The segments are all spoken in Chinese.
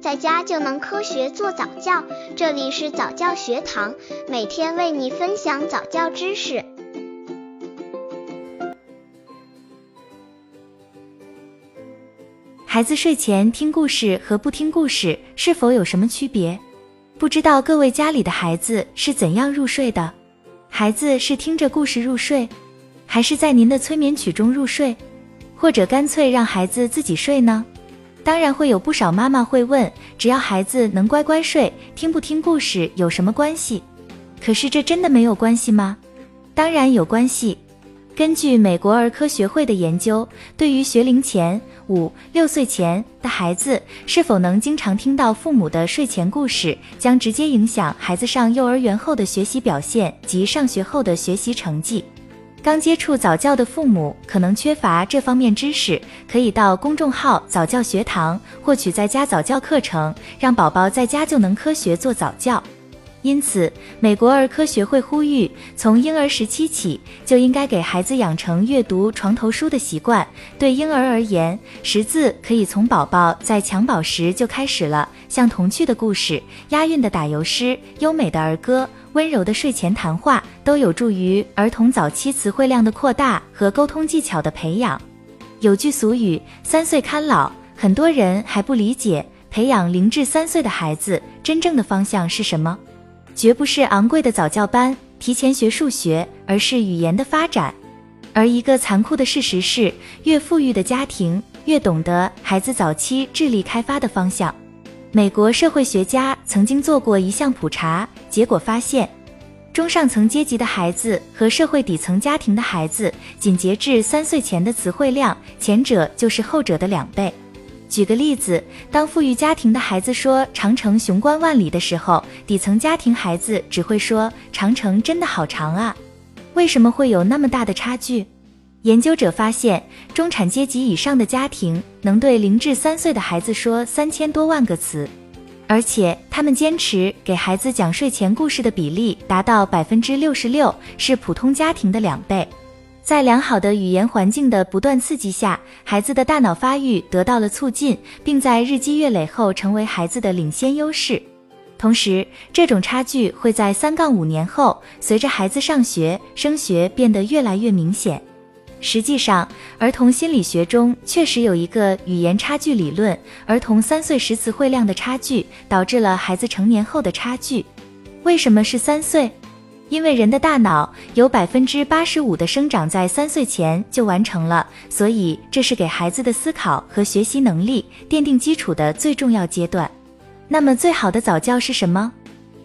在家就能科学做早教。这里是早教学堂，每天为你分享早教知识。孩子睡前听故事和不听故事是否有什么区别？不知道各位家里的孩子是怎样入睡的？孩子是听着故事入睡，还是在您的催眠曲中入睡，或者干脆让孩子自己睡呢？当然会有不少妈妈会问，只要孩子能乖乖睡，听不听故事有什么关系？可是这真的没有关系吗？当然有关系。根据美国儿科学会的研究，对于学龄前五六岁前的孩子，是否能经常听到父母的睡前故事，将直接影响孩子上幼儿园后的学习表现及上学后的学习成绩。刚接触早教的父母可能缺乏这方面知识，可以到公众号早教学堂获取在家早教课程，让宝宝在家就能科学做早教。因此，美国儿科学会呼吁，从婴儿时期起就应该给孩子养成阅读床头书的习惯。对婴儿而言，识字可以从宝宝在襁褓时就开始了，像童趣的故事、押韵的打油诗、优美的儿歌、温柔的睡前谈话，都有助于儿童早期词汇量的扩大和沟通技巧的培养。有句俗语“三岁看老”，很多人还不理解，培养零至三岁的孩子真正的方向是什么。绝不是昂贵的早教班，提前学数学，而是语言的发展。而一个残酷的事实是，越富裕的家庭越懂得孩子早期智力开发的方向。美国社会学家曾经做过一项普查，结果发现，中上层阶级的孩子和社会底层家庭的孩子，仅截至三岁前的词汇量，前者就是后者的两倍。举个例子，当富裕家庭的孩子说长城雄关万里的时候，底层家庭孩子只会说长城真的好长啊。为什么会有那么大的差距？研究者发现，中产阶级以上的家庭能对零至三岁的孩子说三千多万个词，而且他们坚持给孩子讲睡前故事的比例达到百分之六十六，是普通家庭的两倍。在良好的语言环境的不断刺激下，孩子的大脑发育得到了促进，并在日积月累后成为孩子的领先优势。同时，这种差距会在三杠五年后，随着孩子上学升学变得越来越明显。实际上，儿童心理学中确实有一个语言差距理论，儿童三岁时词汇量的差距导致了孩子成年后的差距。为什么是三岁？因为人的大脑有百分之八十五的生长在三岁前就完成了，所以这是给孩子的思考和学习能力奠定基础的最重要阶段。那么，最好的早教是什么？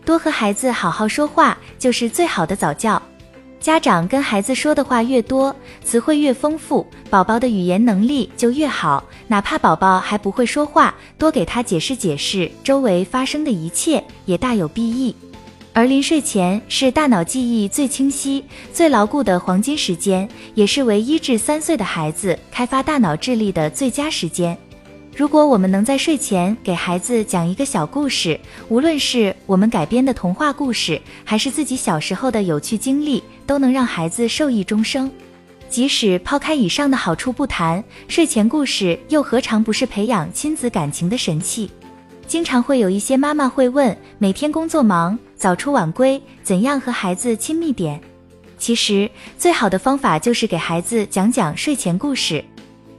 多和孩子好好说话就是最好的早教。家长跟孩子说的话越多，词汇越丰富，宝宝的语言能力就越好。哪怕宝宝还不会说话，多给他解释解释周围发生的一切，也大有裨益。而临睡前是大脑记忆最清晰、最牢固的黄金时间，也是为一至三岁的孩子开发大脑智力的最佳时间。如果我们能在睡前给孩子讲一个小故事，无论是我们改编的童话故事，还是自己小时候的有趣经历，都能让孩子受益终生。即使抛开以上的好处不谈，睡前故事又何尝不是培养亲子感情的神器？经常会有一些妈妈会问：每天工作忙。早出晚归，怎样和孩子亲密点？其实最好的方法就是给孩子讲讲睡前故事。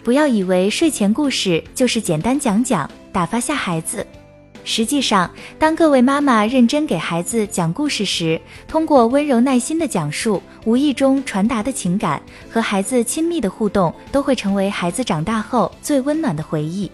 不要以为睡前故事就是简单讲讲，打发下孩子。实际上，当各位妈妈认真给孩子讲故事时，通过温柔耐心的讲述，无意中传达的情感和孩子亲密的互动，都会成为孩子长大后最温暖的回忆。